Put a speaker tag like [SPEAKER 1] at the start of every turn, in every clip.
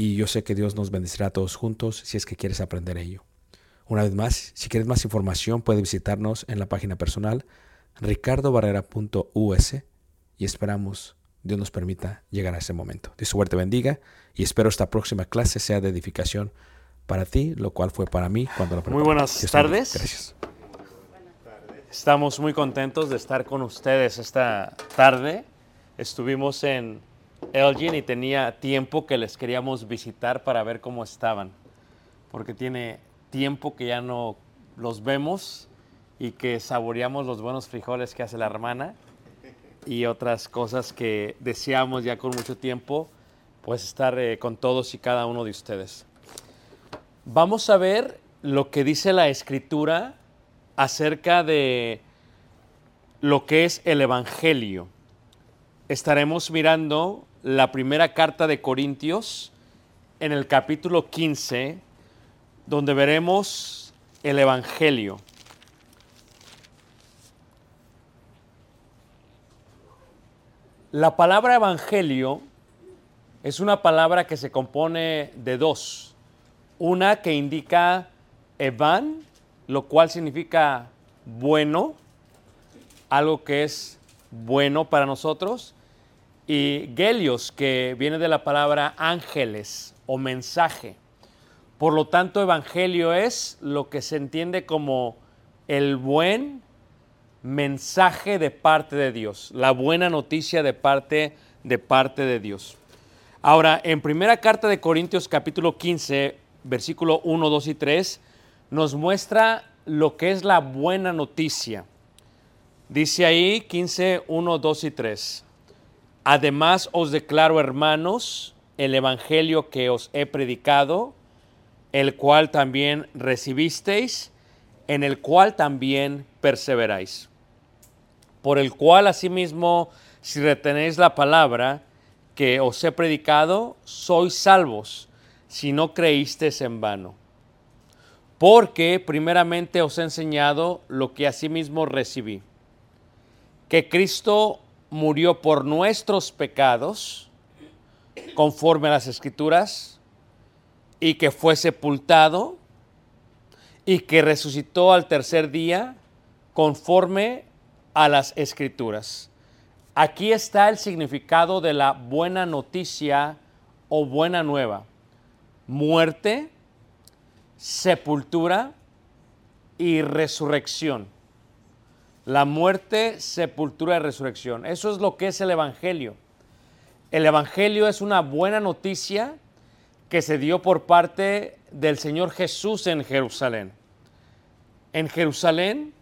[SPEAKER 1] y yo sé que Dios nos bendecirá a todos juntos si es que quieres aprender ello. Una vez más, si quieres más información, puedes visitarnos en la página personal ricardobarrera.us y esperamos Dios nos permita llegar a ese momento. Dios suerte bendiga y espero esta próxima clase sea de edificación para ti, lo cual fue para mí cuando la
[SPEAKER 2] Muy buenas
[SPEAKER 1] Dios
[SPEAKER 2] tardes.
[SPEAKER 1] Gracias.
[SPEAKER 2] Estamos muy contentos de estar con ustedes esta tarde. Estuvimos en Elgin y tenía tiempo que les queríamos visitar para ver cómo estaban, porque tiene tiempo que ya no los vemos y que saboreamos los buenos frijoles que hace la hermana y otras cosas que deseamos ya con mucho tiempo, pues estar eh, con todos y cada uno de ustedes. Vamos a ver lo que dice la escritura acerca de lo que es el Evangelio. Estaremos mirando la primera carta de Corintios en el capítulo 15, donde veremos el Evangelio. La palabra Evangelio es una palabra que se compone de dos. Una que indica Evan, lo cual significa bueno, algo que es bueno para nosotros, y gelios, que viene de la palabra ángeles o mensaje. Por lo tanto, evangelio es lo que se entiende como el buen mensaje de parte de Dios, la buena noticia de parte de parte de Dios. Ahora, en primera carta de Corintios capítulo 15, versículo 1, 2 y 3, nos muestra lo que es la buena noticia. Dice ahí 15, 1, 2 y 3. Además os declaro, hermanos, el Evangelio que os he predicado, el cual también recibisteis, en el cual también perseveráis. Por el cual asimismo, si retenéis la palabra que os he predicado, sois salvos, si no creísteis en vano. Porque primeramente os he enseñado lo que asimismo recibí, que Cristo murió por nuestros pecados, conforme a las escrituras, y que fue sepultado, y que resucitó al tercer día, conforme a las escrituras. Aquí está el significado de la buena noticia o buena nueva. Muerte, sepultura y resurrección. La muerte, sepultura y resurrección. Eso es lo que es el Evangelio. El Evangelio es una buena noticia que se dio por parte del Señor Jesús en Jerusalén. En Jerusalén,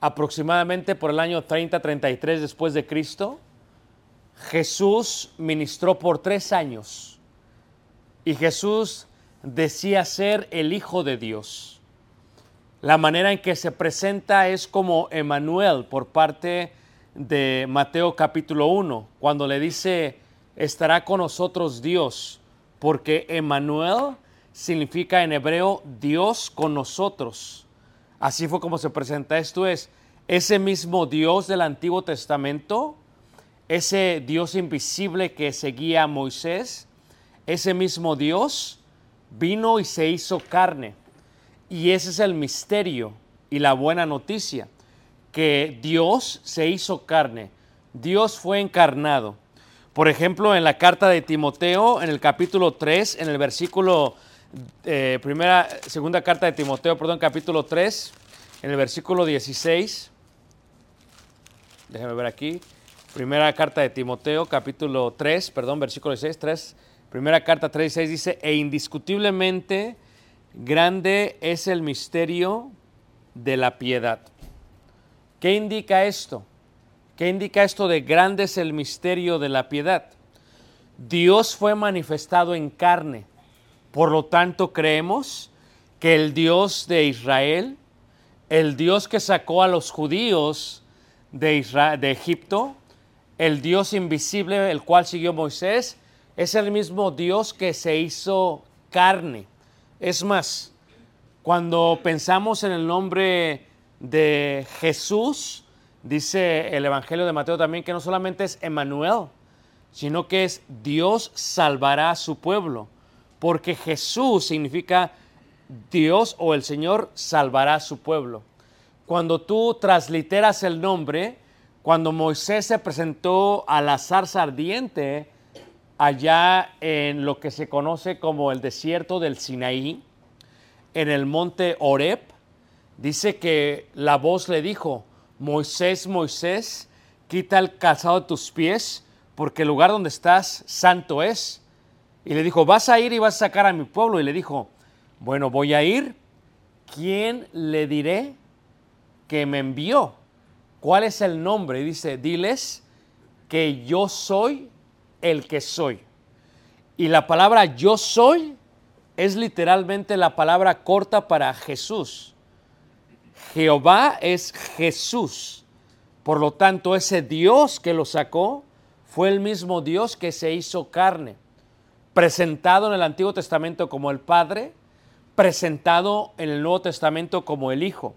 [SPEAKER 2] aproximadamente por el año 30-33 después de Cristo, Jesús ministró por tres años y Jesús decía ser el Hijo de Dios. La manera en que se presenta es como Emanuel por parte de Mateo capítulo 1, cuando le dice, estará con nosotros Dios, porque Emanuel significa en hebreo Dios con nosotros. Así fue como se presenta. Esto es, ese mismo Dios del Antiguo Testamento, ese Dios invisible que seguía a Moisés, ese mismo Dios vino y se hizo carne. Y ese es el misterio y la buena noticia, que Dios se hizo carne, Dios fue encarnado. Por ejemplo, en la carta de Timoteo, en el capítulo 3, en el versículo, eh, primera, segunda carta de Timoteo, perdón, capítulo 3, en el versículo 16, déjame ver aquí, primera carta de Timoteo, capítulo 3, perdón, versículo 16, 3, primera carta 3 6 dice, e indiscutiblemente grande es el misterio de la piedad. ¿Qué indica esto? ¿Qué indica esto de grande es el misterio de la piedad? Dios fue manifestado en carne. Por lo tanto, creemos que el Dios de Israel, el Dios que sacó a los judíos de, de Egipto, el Dios invisible, el cual siguió Moisés, es el mismo Dios que se hizo carne. Es más, cuando pensamos en el nombre de Jesús, dice el Evangelio de Mateo también que no solamente es Emmanuel, sino que es Dios salvará a su pueblo, porque Jesús significa Dios o el Señor salvará a su pueblo. Cuando tú transliteras el nombre, cuando Moisés se presentó a la zarza ardiente allá en lo que se conoce como el desierto del Sinaí, en el monte Oreb, dice que la voz le dijo, Moisés, Moisés, quita el calzado de tus pies, porque el lugar donde estás santo es. Y le dijo, vas a ir y vas a sacar a mi pueblo. Y le dijo, bueno, voy a ir. ¿Quién le diré que me envió? ¿Cuál es el nombre? Y dice, diles que yo soy el que soy. Y la palabra yo soy es literalmente la palabra corta para Jesús. Jehová es Jesús. Por lo tanto, ese Dios que lo sacó fue el mismo Dios que se hizo carne, presentado en el Antiguo Testamento como el Padre, presentado en el Nuevo Testamento como el Hijo.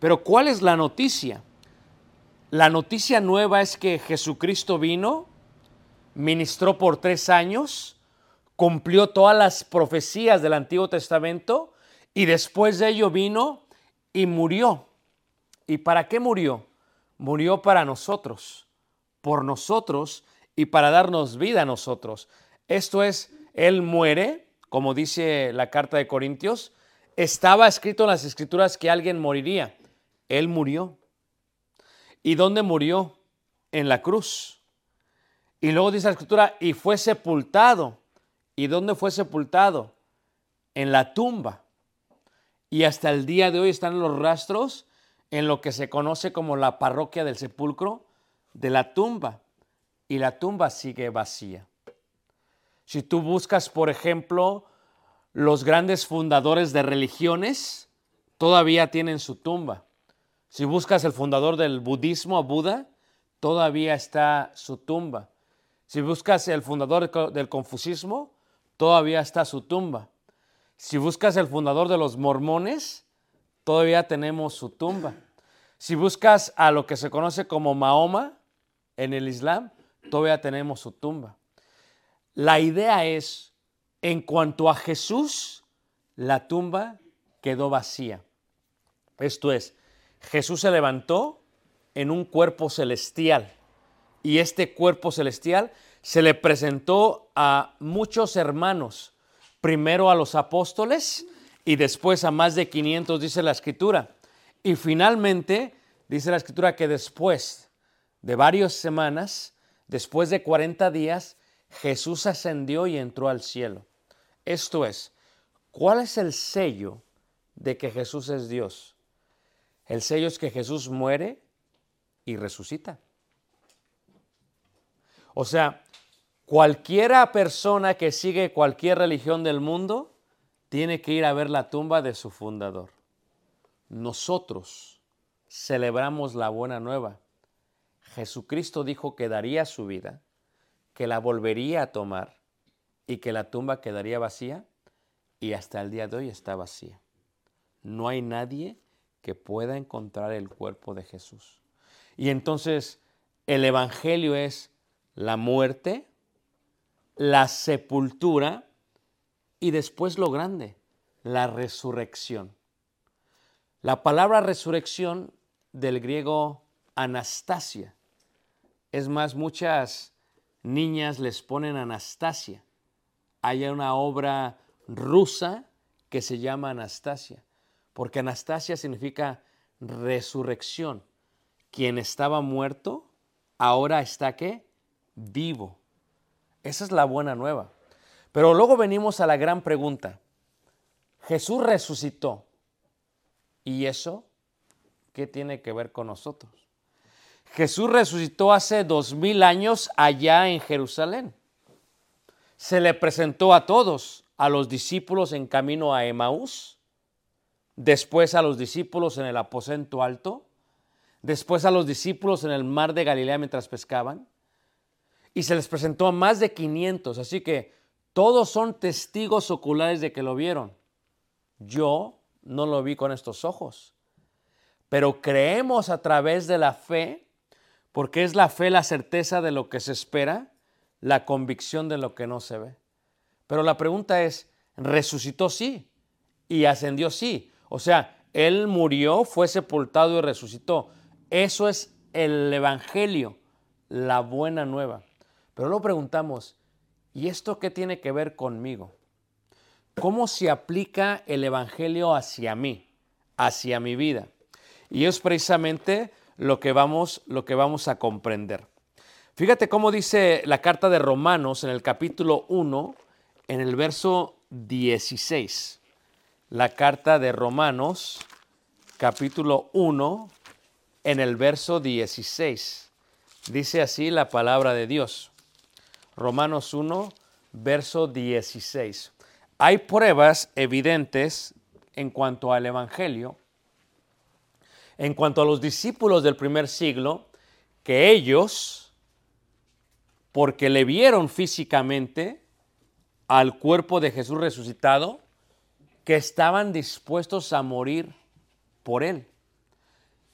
[SPEAKER 2] Pero ¿cuál es la noticia? La noticia nueva es que Jesucristo vino, ministró por tres años, cumplió todas las profecías del Antiguo Testamento y después de ello vino y murió. ¿Y para qué murió? Murió para nosotros, por nosotros y para darnos vida a nosotros. Esto es, Él muere, como dice la carta de Corintios, estaba escrito en las escrituras que alguien moriría. Él murió. ¿Y dónde murió? En la cruz. Y luego dice la escritura, y fue sepultado. ¿Y dónde fue sepultado? En la tumba. Y hasta el día de hoy están los rastros en lo que se conoce como la parroquia del sepulcro de la tumba. Y la tumba sigue vacía. Si tú buscas, por ejemplo, los grandes fundadores de religiones, todavía tienen su tumba. Si buscas el fundador del budismo, Buda, todavía está su tumba. Si buscas el fundador del confucismo, todavía está su tumba. Si buscas el fundador de los mormones, todavía tenemos su tumba. Si buscas a lo que se conoce como Mahoma en el Islam, todavía tenemos su tumba. La idea es, en cuanto a Jesús, la tumba quedó vacía. Esto es, Jesús se levantó en un cuerpo celestial y este cuerpo celestial se le presentó a muchos hermanos, primero a los apóstoles y después a más de 500, dice la escritura. Y finalmente, dice la escritura que después de varias semanas, después de 40 días, Jesús ascendió y entró al cielo. Esto es, ¿cuál es el sello de que Jesús es Dios? El sello es que Jesús muere y resucita. O sea, cualquiera persona que sigue cualquier religión del mundo tiene que ir a ver la tumba de su fundador. Nosotros celebramos la buena nueva. Jesucristo dijo que daría su vida, que la volvería a tomar y que la tumba quedaría vacía y hasta el día de hoy está vacía. No hay nadie que pueda encontrar el cuerpo de Jesús. Y entonces el Evangelio es la muerte, la sepultura y después lo grande, la resurrección. La palabra resurrección del griego anastasia. Es más, muchas niñas les ponen Anastasia. Hay una obra rusa que se llama Anastasia porque Anastasia significa resurrección. Quien estaba muerto, ahora está qué? Vivo. Esa es la buena nueva. Pero luego venimos a la gran pregunta. Jesús resucitó. ¿Y eso qué tiene que ver con nosotros? Jesús resucitó hace dos mil años allá en Jerusalén. Se le presentó a todos, a los discípulos en camino a Emaús después a los discípulos en el aposento alto, después a los discípulos en el mar de Galilea mientras pescaban, y se les presentó a más de 500, así que todos son testigos oculares de que lo vieron. Yo no lo vi con estos ojos, pero creemos a través de la fe, porque es la fe la certeza de lo que se espera, la convicción de lo que no se ve. Pero la pregunta es, ¿resucitó sí? ¿Y ascendió sí? O sea, Él murió, fue sepultado y resucitó. Eso es el Evangelio, la buena nueva. Pero luego preguntamos, ¿y esto qué tiene que ver conmigo? ¿Cómo se aplica el Evangelio hacia mí, hacia mi vida? Y es precisamente lo que vamos, lo que vamos a comprender. Fíjate cómo dice la carta de Romanos en el capítulo 1, en el verso 16 la carta de Romanos, capítulo 1, en el verso 16. Dice así la palabra de Dios. Romanos 1, verso 16. Hay pruebas evidentes en cuanto al Evangelio, en cuanto a los discípulos del primer siglo, que ellos, porque le vieron físicamente al cuerpo de Jesús resucitado, que estaban dispuestos a morir por él.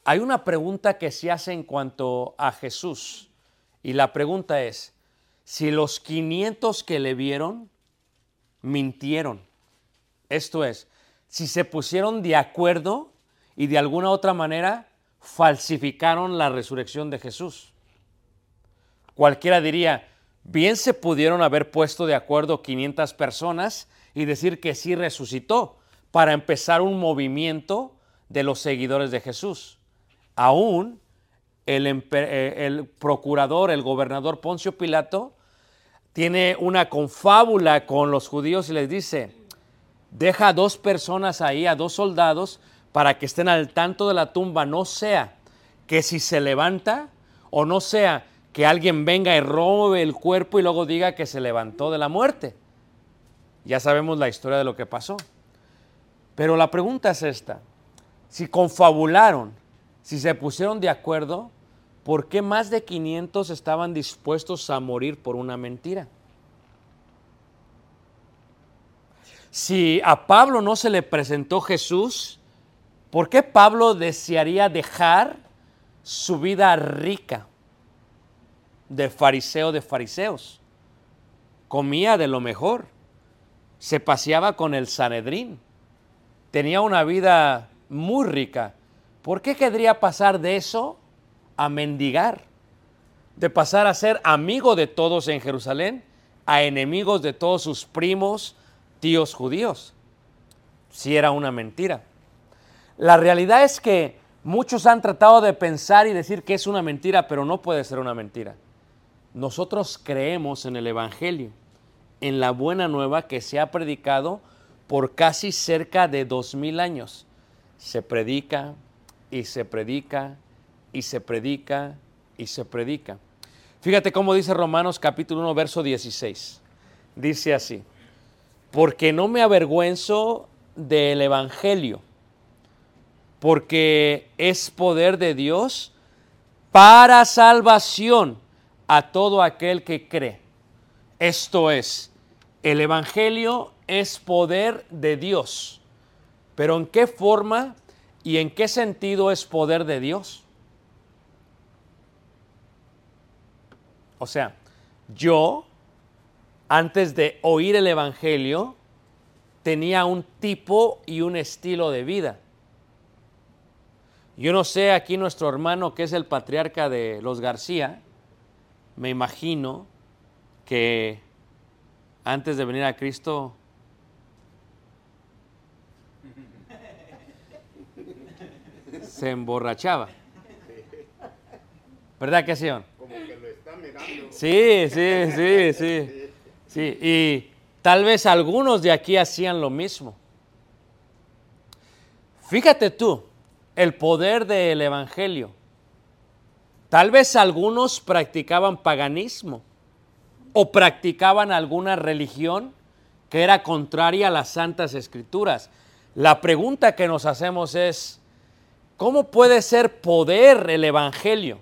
[SPEAKER 2] Hay una pregunta que se hace en cuanto a Jesús y la pregunta es, si los 500 que le vieron mintieron, esto es, si se pusieron de acuerdo y de alguna otra manera falsificaron la resurrección de Jesús. Cualquiera diría, Bien se pudieron haber puesto de acuerdo 500 personas y decir que sí resucitó para empezar un movimiento de los seguidores de Jesús. Aún eh, el procurador, el gobernador Poncio Pilato, tiene una confábula con los judíos y les dice, deja a dos personas ahí, a dos soldados, para que estén al tanto de la tumba, no sea que si se levanta o no sea que alguien venga y robe el cuerpo y luego diga que se levantó de la muerte. Ya sabemos la historia de lo que pasó. Pero la pregunta es esta, si confabularon, si se pusieron de acuerdo, ¿por qué más de 500 estaban dispuestos a morir por una mentira? Si a Pablo no se le presentó Jesús, ¿por qué Pablo desearía dejar su vida rica de fariseo de fariseos? Comía de lo mejor, se paseaba con el Sanedrín, tenía una vida muy rica. ¿Por qué querría pasar de eso a mendigar? De pasar a ser amigo de todos en Jerusalén a enemigos de todos sus primos, tíos judíos. Si era una mentira. La realidad es que muchos han tratado de pensar y decir que es una mentira, pero no puede ser una mentira. Nosotros creemos en el Evangelio, en la buena nueva que se ha predicado por casi cerca de dos mil años. Se predica y se predica y se predica y se predica. Fíjate cómo dice Romanos capítulo 1, verso 16. Dice así, porque no me avergüenzo del Evangelio, porque es poder de Dios para salvación a todo aquel que cree. Esto es, el Evangelio es poder de Dios. Pero ¿en qué forma y en qué sentido es poder de Dios? O sea, yo, antes de oír el Evangelio, tenía un tipo y un estilo de vida. Yo no sé, aquí nuestro hermano que es el patriarca de los García, me imagino que antes de venir a Cristo se emborrachaba. ¿Verdad que sí? Sí, sí, sí, sí. Sí, y tal vez algunos de aquí hacían lo mismo. Fíjate tú, el poder del Evangelio. Tal vez algunos practicaban paganismo o practicaban alguna religión que era contraria a las santas escrituras. La pregunta que nos hacemos es, ¿cómo puede ser poder el Evangelio?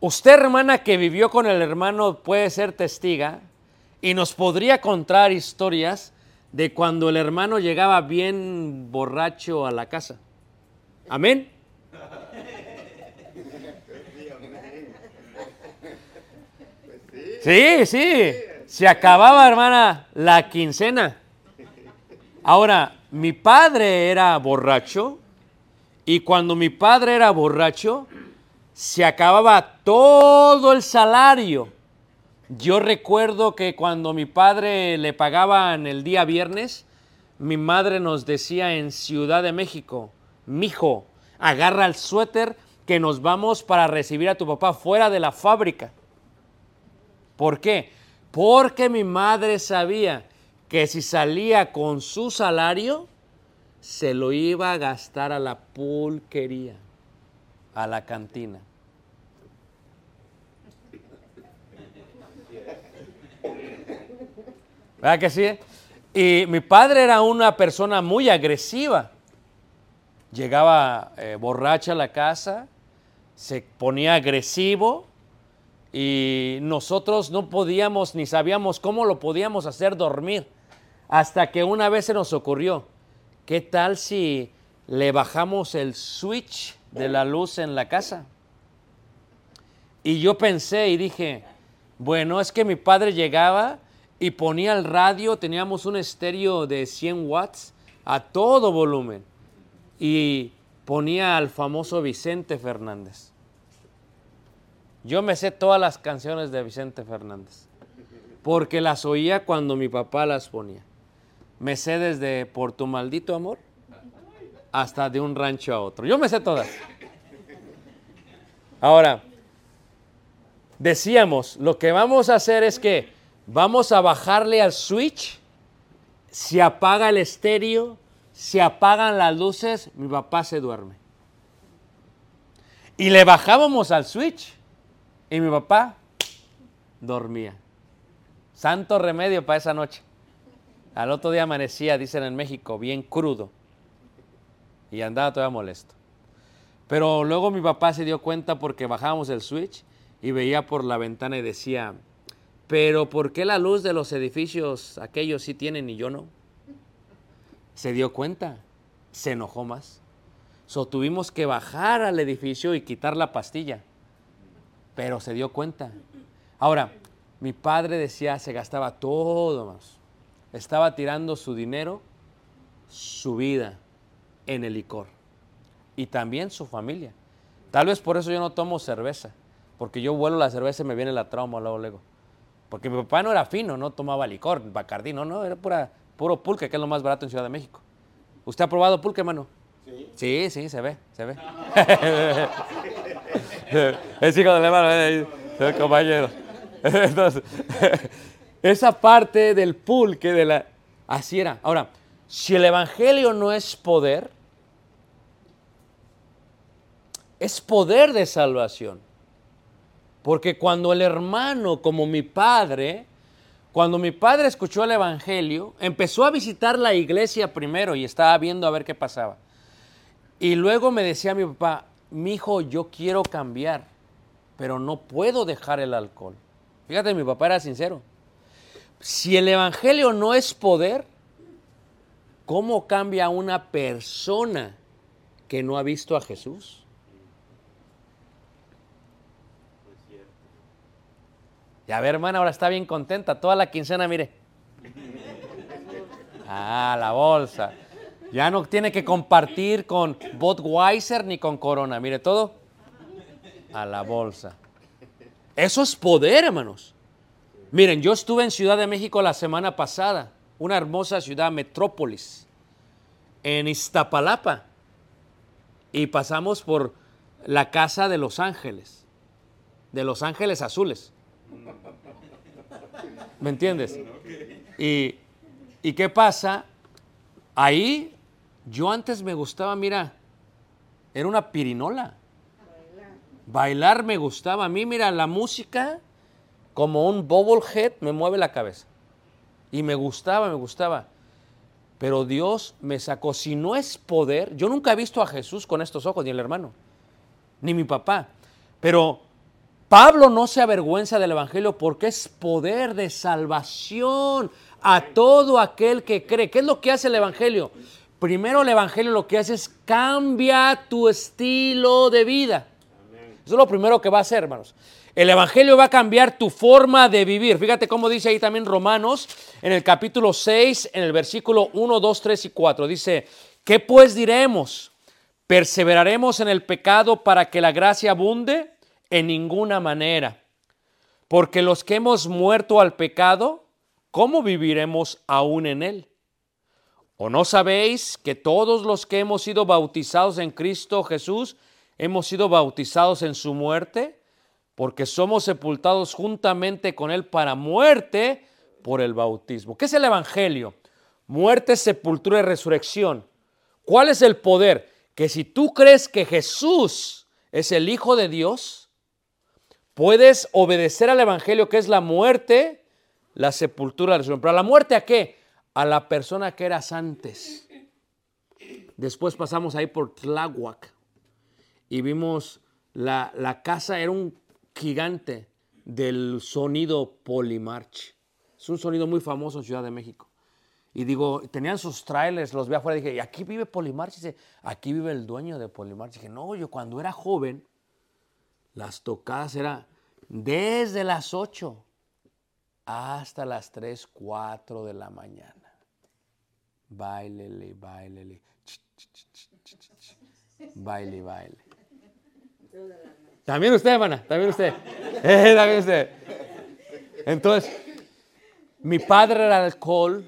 [SPEAKER 2] Usted, hermana, que vivió con el hermano, puede ser testiga y nos podría contar historias de cuando el hermano llegaba bien borracho a la casa. Amén. Sí, sí. Se acababa, hermana, la quincena. Ahora, mi padre era borracho y cuando mi padre era borracho, se acababa todo el salario. Yo recuerdo que cuando mi padre le pagaban el día viernes, mi madre nos decía en Ciudad de México, mijo, agarra el suéter que nos vamos para recibir a tu papá fuera de la fábrica. ¿Por qué? Porque mi madre sabía que si salía con su salario, se lo iba a gastar a la pulquería, a la cantina. ¿Verdad que sí? Y mi padre era una persona muy agresiva. Llegaba eh, borracha a la casa, se ponía agresivo y nosotros no podíamos ni sabíamos cómo lo podíamos hacer dormir. Hasta que una vez se nos ocurrió, ¿qué tal si le bajamos el switch de la luz en la casa? Y yo pensé y dije, bueno, es que mi padre llegaba y ponía el radio, teníamos un estéreo de 100 watts a todo volumen y ponía al famoso Vicente Fernández. Yo me sé todas las canciones de Vicente Fernández, porque las oía cuando mi papá las ponía. Me sé desde Por tu maldito amor hasta de un rancho a otro. Yo me sé todas. Ahora, decíamos, lo que vamos a hacer es que vamos a bajarle al switch, se apaga el estéreo, se apagan las luces, mi papá se duerme. Y le bajábamos al switch y mi papá dormía. Santo remedio para esa noche. Al otro día amanecía, dicen en México, bien crudo. Y andaba todavía molesto. Pero luego mi papá se dio cuenta porque bajábamos el switch y veía por la ventana y decía, pero ¿por qué la luz de los edificios aquellos sí tienen y yo no? Se dio cuenta, se enojó más. So, tuvimos que bajar al edificio y quitar la pastilla. Pero se dio cuenta. Ahora, mi padre decía, se gastaba todo más. Estaba tirando su dinero, su vida en el licor. Y también su familia. Tal vez por eso yo no tomo cerveza. Porque yo vuelo la cerveza y me viene la trauma luego, luego. Porque mi papá no era fino, no tomaba licor, bacardí, no, no, era pura, puro pulque, que es lo más barato en Ciudad de México. ¿Usted ha probado pulque, mano? Sí. Sí, sí, se ve, se ve. es hijo del hermano, eh, el compañero. Entonces, esa parte del pulque, de la... Así era. Ahora, si el Evangelio no es poder, es poder de salvación. Porque cuando el hermano, como mi padre, cuando mi padre escuchó el Evangelio, empezó a visitar la iglesia primero y estaba viendo a ver qué pasaba. Y luego me decía mi papá, mi hijo, yo quiero cambiar, pero no puedo dejar el alcohol. Fíjate, mi papá era sincero. Si el Evangelio no es poder, ¿cómo cambia una persona que no ha visto a Jesús? Y a ver, hermana, ahora está bien contenta. Toda la quincena, mire. Ah, la bolsa. Ya no tiene que compartir con Budweiser ni con Corona. Mire todo. A la bolsa. Eso es poder, hermanos. Miren, yo estuve en Ciudad de México la semana pasada, una hermosa ciudad, metrópolis, en Iztapalapa. Y pasamos por la casa de Los Ángeles, de Los Ángeles Azules. ¿Me entiendes? Y, ¿Y qué pasa? Ahí yo antes me gustaba, mira, era una pirinola. Bailar me gustaba. A mí, mira, la música, como un bobblehead, me mueve la cabeza. Y me gustaba, me gustaba. Pero Dios me sacó. Si no es poder, yo nunca he visto a Jesús con estos ojos, ni el hermano, ni mi papá. Pero Pablo no se avergüenza del Evangelio porque es poder de salvación a todo aquel que cree. ¿Qué es lo que hace el Evangelio? Primero el Evangelio lo que hace es cambia tu estilo de vida. Eso es lo primero que va a hacer, hermanos. El Evangelio va a cambiar tu forma de vivir. Fíjate cómo dice ahí también Romanos en el capítulo 6, en el versículo 1, 2, 3 y 4. Dice, ¿qué pues diremos? ¿Perseveraremos en el pecado para que la gracia abunde? En ninguna manera. Porque los que hemos muerto al pecado, ¿cómo viviremos aún en él? ¿O no sabéis que todos los que hemos sido bautizados en Cristo Jesús, hemos sido bautizados en su muerte? Porque somos sepultados juntamente con Él para muerte por el bautismo. ¿Qué es el Evangelio? Muerte, sepultura y resurrección. ¿Cuál es el poder? Que si tú crees que Jesús es el Hijo de Dios, Puedes obedecer al Evangelio, que es la muerte, la sepultura, la resurrección. Pero la muerte a qué? A la persona que eras antes. Después pasamos ahí por Tláhuac y vimos la, la casa, era un gigante del sonido Polimarch. Es un sonido muy famoso en Ciudad de México. Y digo, tenían sus trailers, los vi afuera y dije, ¿y aquí vive Polimarch? Y dice, aquí vive el dueño de Polimarch. Y dije, no, yo cuando era joven, las tocadas eran desde las 8 hasta las 3, 4 de la mañana. Bailele, bailele. Baile, baile. También usted, hermana, también usted. Eh, también usted. Entonces, mi padre era alcohol,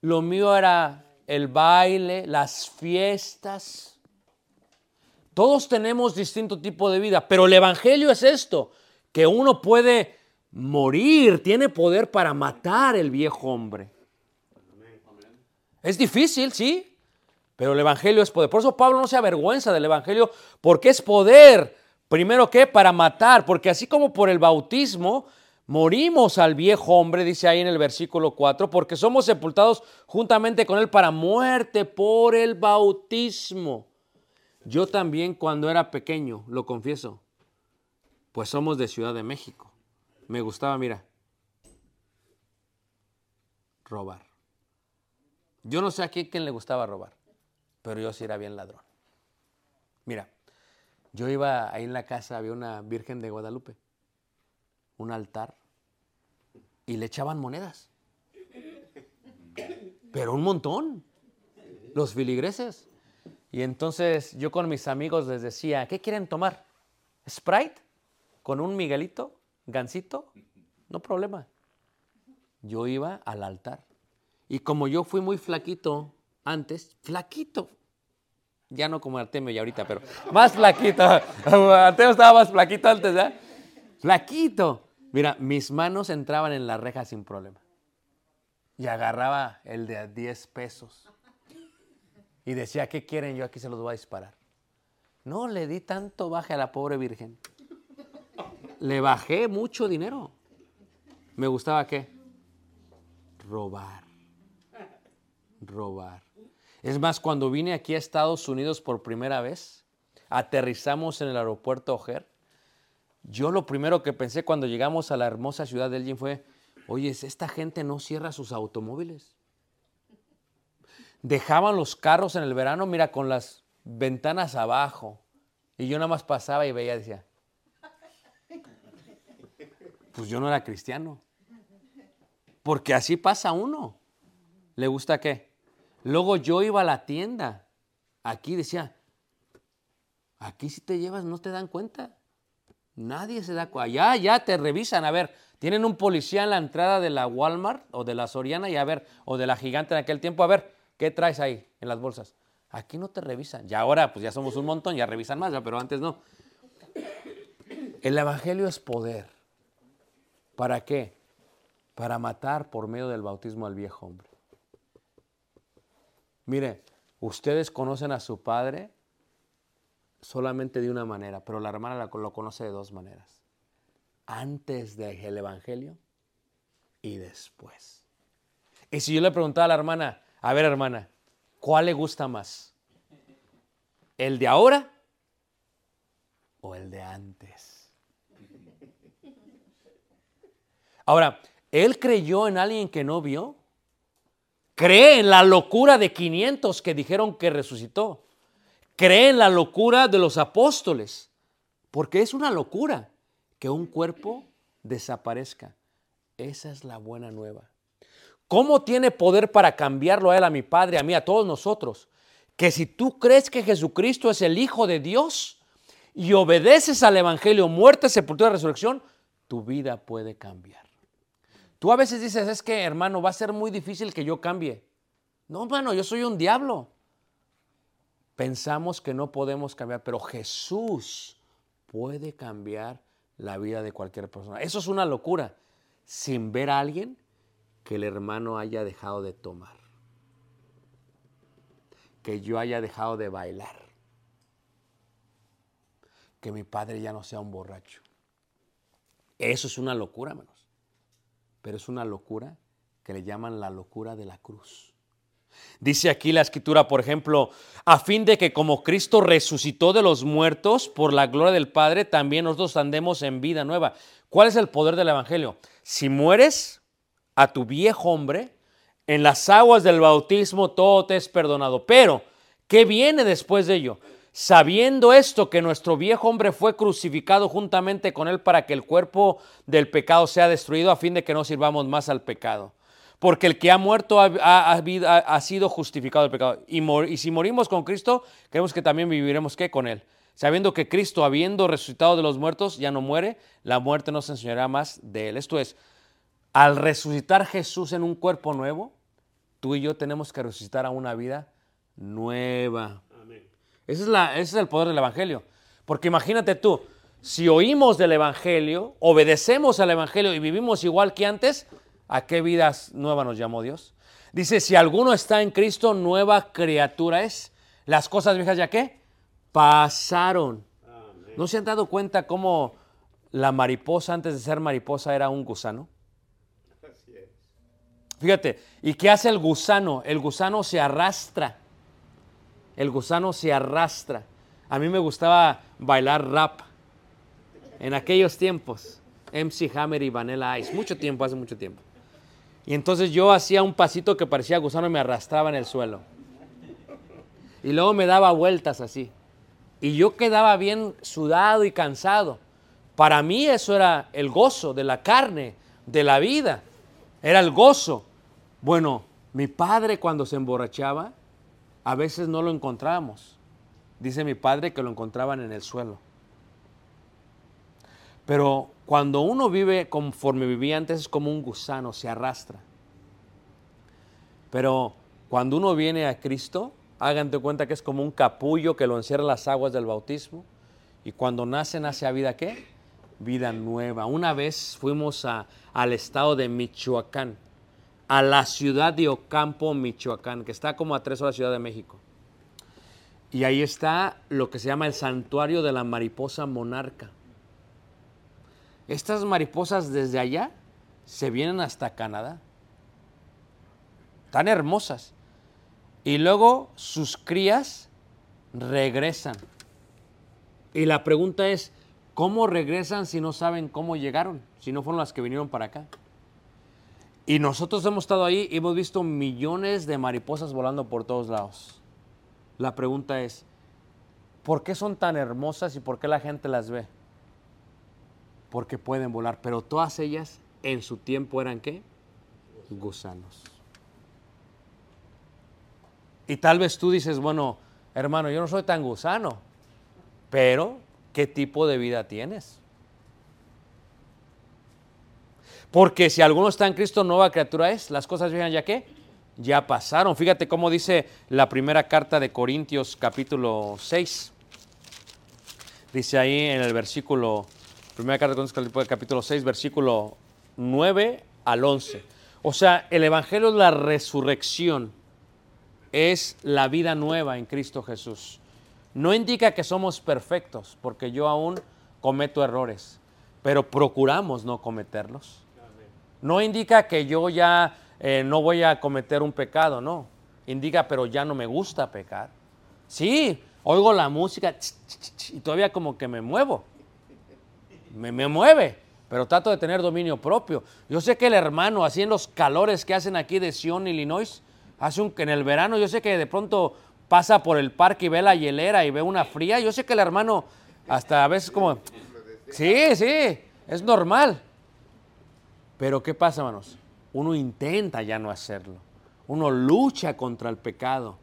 [SPEAKER 2] lo mío era el baile, las fiestas. Todos tenemos distinto tipo de vida, pero el Evangelio es esto, que uno puede morir, tiene poder para matar el viejo hombre. Es difícil, sí, pero el Evangelio es poder. Por eso Pablo no se avergüenza del Evangelio, porque es poder. Primero que para matar, porque así como por el bautismo morimos al viejo hombre, dice ahí en el versículo 4, porque somos sepultados juntamente con él para muerte por el bautismo. Yo también cuando era pequeño, lo confieso, pues somos de Ciudad de México. Me gustaba, mira, robar. Yo no sé a quién, le gustaba robar, pero yo sí era bien ladrón. Mira, yo iba ahí en la casa, había una Virgen de Guadalupe, un altar, y le echaban monedas. Pero un montón, los filigreses. Y entonces yo con mis amigos les decía, ¿qué quieren tomar? ¿Sprite? ¿Con un Miguelito? ¿Gansito? No problema. Yo iba al altar. Y como yo fui muy flaquito antes, flaquito, ya no como Artemio ya ahorita, pero más flaquito. Artemio estaba más flaquito antes, ¿eh? Flaquito. Mira, mis manos entraban en la reja sin problema. Y agarraba el de a 10 pesos. Y decía, ¿qué quieren? Yo aquí se los voy a disparar. No le di tanto baje a la pobre virgen. Le bajé mucho dinero. ¿Me gustaba qué? Robar. Robar. Es más, cuando vine aquí a Estados Unidos por primera vez, aterrizamos en el aeropuerto O'Hare. Yo lo primero que pensé cuando llegamos a la hermosa ciudad de Elgin fue, oye, esta gente no cierra sus automóviles. Dejaban los carros en el verano, mira, con las ventanas abajo. Y yo nada más pasaba y veía, decía, pues yo no era cristiano. Porque así pasa uno. ¿Le gusta qué? Luego yo iba a la tienda. Aquí decía, aquí si te llevas no te dan cuenta. Nadie se da cuenta. Ya, ya te revisan. A ver, tienen un policía en la entrada de la Walmart o de la Soriana y a ver, o de la gigante en aquel tiempo. A ver, ¿qué traes ahí en las bolsas? Aquí no te revisan. Ya ahora, pues ya somos un montón, ya revisan más, pero antes no. El Evangelio es poder. ¿Para qué? Para matar por medio del bautismo al viejo hombre. Mire, ustedes conocen a su padre solamente de una manera, pero la hermana lo conoce de dos maneras. Antes del Evangelio y después. Y si yo le preguntaba a la hermana, a ver hermana, ¿cuál le gusta más? ¿El de ahora o el de antes? Ahora, ¿él creyó en alguien que no vio? Cree en la locura de 500 que dijeron que resucitó. Cree en la locura de los apóstoles. Porque es una locura que un cuerpo desaparezca. Esa es la buena nueva. ¿Cómo tiene poder para cambiarlo a él, a mi padre, a mí, a todos nosotros? Que si tú crees que Jesucristo es el Hijo de Dios y obedeces al Evangelio, muerte, sepultura y resurrección, tu vida puede cambiar. Tú a veces dices, es que hermano, va a ser muy difícil que yo cambie. No, hermano, yo soy un diablo. Pensamos que no podemos cambiar, pero Jesús puede cambiar la vida de cualquier persona. Eso es una locura, sin ver a alguien que el hermano haya dejado de tomar, que yo haya dejado de bailar, que mi padre ya no sea un borracho. Eso es una locura, hermanos, pero es una locura que le llaman la locura de la cruz. Dice aquí la escritura, por ejemplo, a fin de que como Cristo resucitó de los muertos por la gloria del Padre, también nosotros andemos en vida nueva. ¿Cuál es el poder del Evangelio? Si mueres a tu viejo hombre, en las aguas del bautismo todo te es perdonado. Pero, ¿qué viene después de ello? Sabiendo esto, que nuestro viejo hombre fue crucificado juntamente con él para que el cuerpo del pecado sea destruido, a fin de que no sirvamos más al pecado. Porque el que ha muerto ha, sido justificado del pecado. Y si morimos con Cristo, creemos que también viviremos ¿qué? con Él. sabiendo que Cristo, habiendo resucitado de los muertos, ya no muere, la muerte no se enseñará más de él. Esto es, al resucitar Jesús en un cuerpo nuevo, tú y yo tenemos que resucitar a una vida nueva. Ese es, la, ese es el poder del Evangelio. Porque imagínate tú, si oímos del Evangelio, obedecemos al Evangelio y vivimos igual que antes, ¿a qué vidas nueva nos llamó Dios? Dice, si alguno está en Cristo, nueva criatura es. Las cosas viejas ya qué? Pasaron. ¿No se han dado cuenta cómo la mariposa antes de ser mariposa era un gusano? Fíjate, ¿y qué hace el gusano? El gusano se arrastra. El gusano se arrastra. A mí me gustaba bailar rap en aquellos tiempos. MC Hammer y Vanilla Ice. Mucho tiempo, hace mucho tiempo. Y entonces yo hacía un pasito que parecía gusano y me arrastraba en el suelo. Y luego me daba vueltas así. Y yo quedaba bien sudado y cansado. Para mí eso era el gozo de la carne, de la vida. Era el gozo. Bueno, mi padre cuando se emborrachaba, a veces no lo encontrábamos. Dice mi padre que lo encontraban en el suelo. Pero cuando uno vive conforme vivía antes es como un gusano, se arrastra. Pero cuando uno viene a Cristo, háganse cuenta que es como un capullo que lo encierra las aguas del bautismo. Y cuando nace, nace a vida qué? Vida nueva. Una vez fuimos a- al estado de Michoacán, a la ciudad de Ocampo, Michoacán, que está como a tres horas de Ciudad de México. Y ahí está lo que se llama el santuario de la mariposa monarca. Estas mariposas desde allá se vienen hasta Canadá. Tan hermosas. Y luego sus crías regresan. Y la pregunta es, ¿cómo regresan si no saben cómo llegaron? Si no fueron las que vinieron para acá. Y nosotros hemos estado ahí y hemos visto millones de mariposas volando por todos lados. La pregunta es, ¿por qué son tan hermosas y por qué la gente las ve? Porque pueden volar, pero todas ellas en su tiempo eran qué? Gusanos. Y tal vez tú dices, bueno, hermano, yo no soy tan gusano, pero ¿qué tipo de vida tienes? Porque si alguno está en Cristo, nueva criatura es. Las cosas viejas ya qué? Ya pasaron. Fíjate cómo dice la primera carta de Corintios capítulo 6. Dice ahí en el versículo, primera carta de Corintios capítulo 6, versículo 9 al 11. O sea, el Evangelio es la resurrección, es la vida nueva en Cristo Jesús. No indica que somos perfectos, porque yo aún cometo errores, pero procuramos no cometerlos. No indica que yo ya eh, no voy a cometer un pecado, no. Indica, pero ya no me gusta pecar. Sí, oigo la música y todavía como que me muevo. Me, me mueve, pero trato de tener dominio propio. Yo sé que el hermano, así en los calores que hacen aquí de Sion, Illinois, hace un, en el verano, yo sé que de pronto pasa por el parque y ve la hielera y ve una fría. Yo sé que el hermano hasta a veces como, sí, sí, es normal. Pero ¿qué pasa, hermanos? Uno intenta ya no hacerlo. Uno lucha contra el pecado.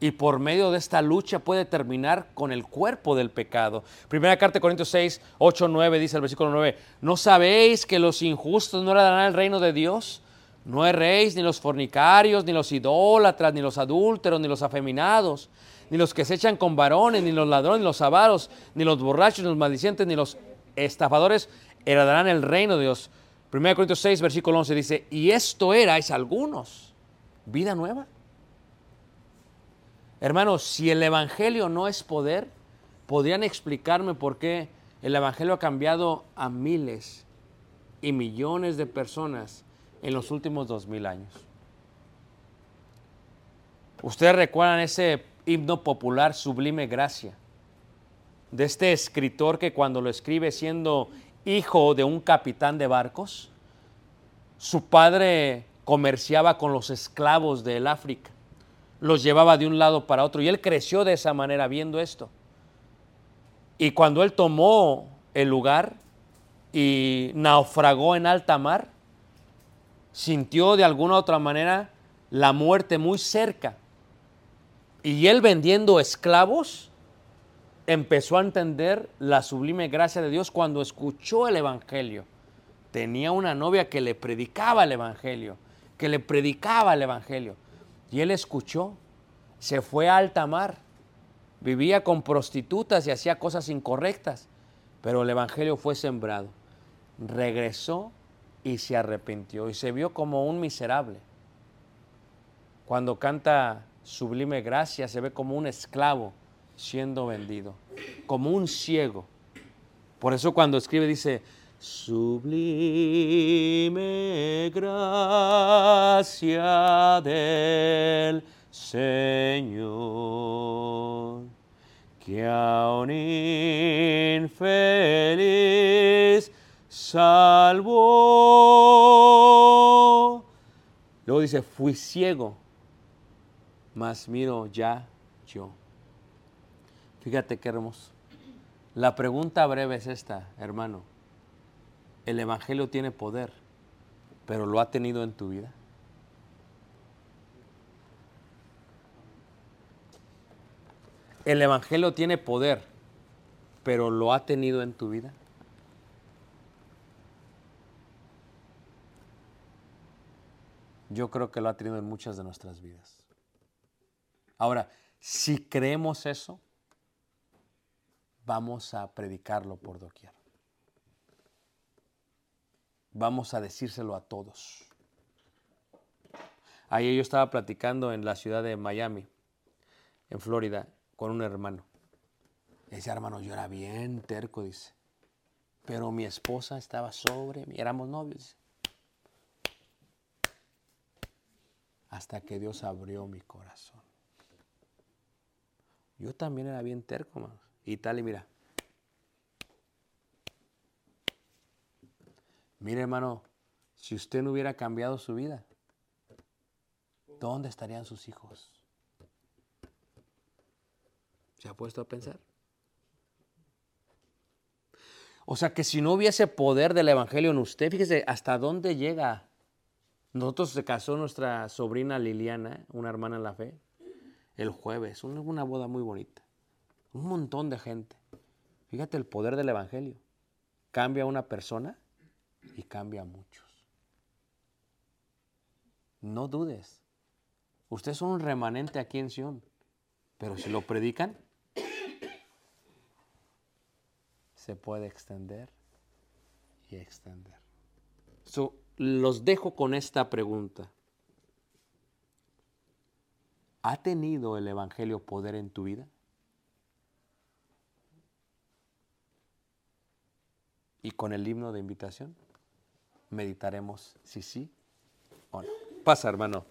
[SPEAKER 2] Y por medio de esta lucha puede terminar con el cuerpo del pecado. Primera carta de Corintios 6, 8, 9 dice el versículo 9. ¿No sabéis que los injustos no heredarán el reino de Dios? No erréis ni los fornicarios, ni los idólatras, ni los adúlteros, ni los afeminados, ni los que se echan con varones, ni los ladrones, ni los avaros, ni los borrachos, ni los maldicientes, ni los estafadores heredarán el reino de Dios. 1 Corintios 6, versículo 11 dice, y esto erais algunos, vida nueva. Hermanos, si el Evangelio no es poder, podrían explicarme por qué el Evangelio ha cambiado a miles y millones de personas en los últimos dos mil años. Ustedes recuerdan ese himno popular, Sublime Gracia, de este escritor que cuando lo escribe siendo hijo de un capitán de barcos, su padre comerciaba con los esclavos del África, los llevaba de un lado para otro y él creció de esa manera viendo esto. Y cuando él tomó el lugar y naufragó en alta mar, sintió de alguna u otra manera la muerte muy cerca. Y él vendiendo esclavos, empezó a entender la sublime gracia de Dios cuando escuchó el Evangelio. Tenía una novia que le predicaba el Evangelio, que le predicaba el Evangelio. Y él escuchó, se fue a alta mar, vivía con prostitutas y hacía cosas incorrectas, pero el Evangelio fue sembrado. Regresó y se arrepintió y se vio como un miserable. Cuando canta sublime gracia se ve como un esclavo siendo vendido, como un ciego. Por eso cuando escribe dice, sublime gracia del Señor, que a un infeliz salvó. Luego dice, fui ciego, mas miro ya yo. Fíjate qué hermoso. La pregunta breve es esta, hermano. El Evangelio tiene poder, pero ¿lo ha tenido en tu vida? El Evangelio tiene poder, pero ¿lo ha tenido en tu vida? Yo creo que lo ha tenido en muchas de nuestras vidas. Ahora, si creemos eso, vamos a predicarlo por doquier. Vamos a decírselo a todos. Ayer yo estaba platicando en la ciudad de Miami, en Florida, con un hermano. Ese hermano yo era bien terco, dice. Pero mi esposa estaba sobre mí, éramos novios. Hasta que Dios abrió mi corazón. Yo también era bien terco, hermano. Y tal, y mira. Mire, hermano, si usted no hubiera cambiado su vida, ¿dónde estarían sus hijos? ¿Se ha puesto a pensar? O sea que si no hubiese poder del Evangelio en usted, fíjese hasta dónde llega. Nosotros se casó nuestra sobrina Liliana, una hermana en la fe, el jueves, una, boda muy bonita. Un montón de gente. Fíjate el poder del Evangelio. Cambia a una persona y cambia a muchos. No dudes. Ustedes son un remanente aquí en Sion, pero si lo predican, se puede extender y extender. So, los dejo con esta pregunta. ¿Ha tenido el Evangelio poder en tu vida? Y con el himno de invitación meditaremos si sí o no. Pasa, hermano.